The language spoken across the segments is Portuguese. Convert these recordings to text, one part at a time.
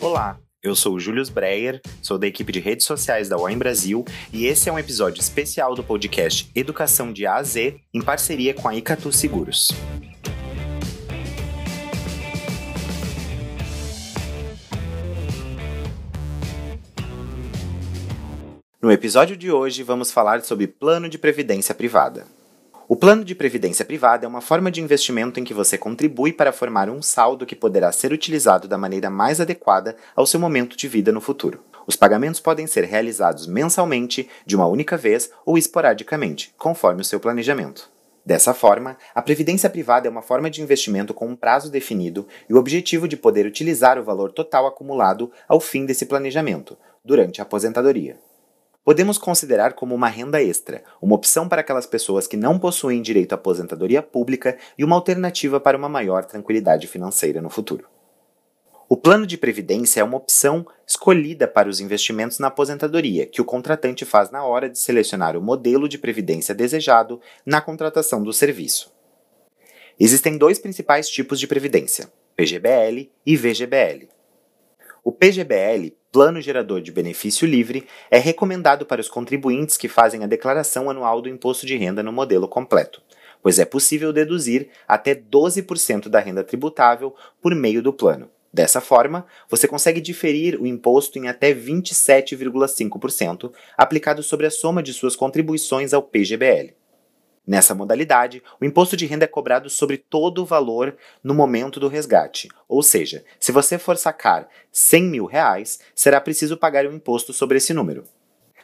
Olá, eu sou o Julius Breyer, sou da equipe de redes sociais da UAM Brasil e esse é um episódio especial do podcast Educação de A a Z em parceria com a Icatu Seguros. No episódio de hoje, vamos falar sobre plano de previdência privada. O plano de previdência privada é uma forma de investimento em que você contribui para formar um saldo que poderá ser utilizado da maneira mais adequada ao seu momento de vida no futuro. Os pagamentos podem ser realizados mensalmente, de uma única vez ou esporadicamente, conforme o seu planejamento. Dessa forma, a previdência privada é uma forma de investimento com um prazo definido e o objetivo de poder utilizar o valor total acumulado ao fim desse planejamento, durante a aposentadoria podemos considerar como uma renda extra, uma opção para aquelas pessoas que não possuem direito à aposentadoria pública e uma alternativa para uma maior tranquilidade financeira no futuro. O plano de previdência é uma opção escolhida para os investimentos na aposentadoria, que o contratante faz na hora de selecionar o modelo de previdência desejado na contratação do serviço. Existem dois principais tipos de previdência: PGBL e VGBL. O PGBL, Plano Gerador de Benefício Livre, é recomendado para os contribuintes que fazem a declaração anual do imposto de renda no modelo completo, pois é possível deduzir até 12% da renda tributável por meio do plano. Dessa forma, você consegue diferir o imposto em até 27,5%, aplicado sobre a soma de suas contribuições ao PGBL. Nessa modalidade, o imposto de renda é cobrado sobre todo o valor no momento do resgate. Ou seja, se você for sacar 100 mil reais, será preciso pagar um imposto sobre esse número.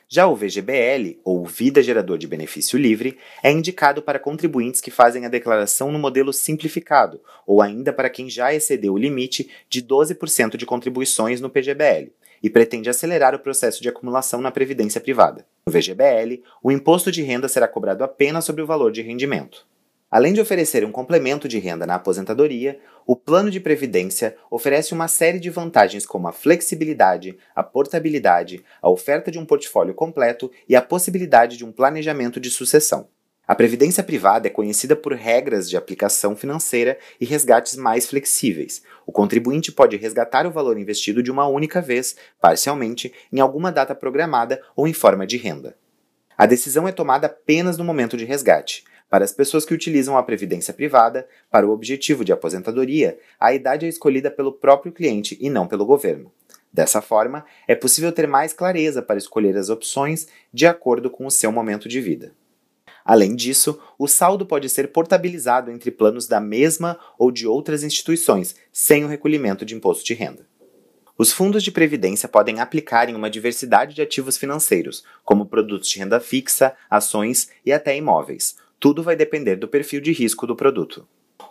Já o VGBL, ou Vida Gerador de Benefício Livre, é indicado para contribuintes que fazem a declaração no modelo simplificado, ou ainda para quem já excedeu o limite de 12% de contribuições no PGBL, e pretende acelerar o processo de acumulação na previdência privada. No VGBL, o imposto de renda será cobrado apenas sobre o valor de rendimento. Além de oferecer um complemento de renda na aposentadoria, o plano de previdência oferece uma série de vantagens como a flexibilidade, a portabilidade, a oferta de um portfólio completo e a possibilidade de um planejamento de sucessão. A previdência privada é conhecida por regras de aplicação financeira e resgates mais flexíveis. O contribuinte pode resgatar o valor investido de uma única vez, parcialmente, em alguma data programada ou em forma de renda. A decisão é tomada apenas no momento de resgate. Para as pessoas que utilizam a previdência privada, para o objetivo de aposentadoria, a idade é escolhida pelo próprio cliente e não pelo governo. Dessa forma, é possível ter mais clareza para escolher as opções de acordo com o seu momento de vida. Além disso, o saldo pode ser portabilizado entre planos da mesma ou de outras instituições, sem o recolhimento de imposto de renda. Os fundos de previdência podem aplicar em uma diversidade de ativos financeiros, como produtos de renda fixa, ações e até imóveis. Tudo vai depender do perfil de risco do produto.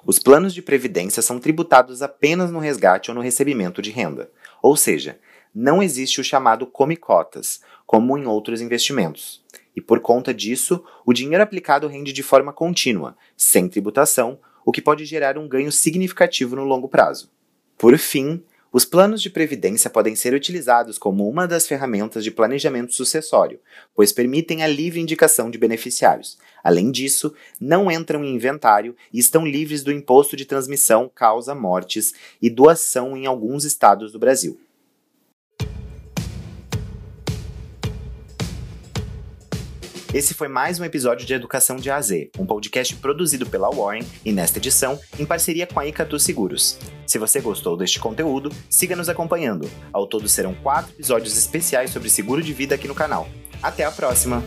Os planos de previdência são tributados apenas no resgate ou no recebimento de renda, ou seja, não existe o chamado come cotas, como em outros investimentos e por conta disso, o dinheiro aplicado rende de forma contínua, sem tributação, o que pode gerar um ganho significativo no longo prazo. Por fim, os planos de previdência podem ser utilizados como uma das ferramentas de planejamento sucessório, pois permitem a livre indicação de beneficiários. Além disso, não entram em inventário e estão livres do imposto de transmissão, causa mortes e doação em alguns estados do Brasil. Esse foi mais um episódio de Educação de A a Z, um podcast produzido pela Warren e nesta edição em parceria com a Icatu Seguros. Se você gostou deste conteúdo, siga nos acompanhando. Ao todo serão quatro episódios especiais sobre seguro de vida aqui no canal. Até a próxima!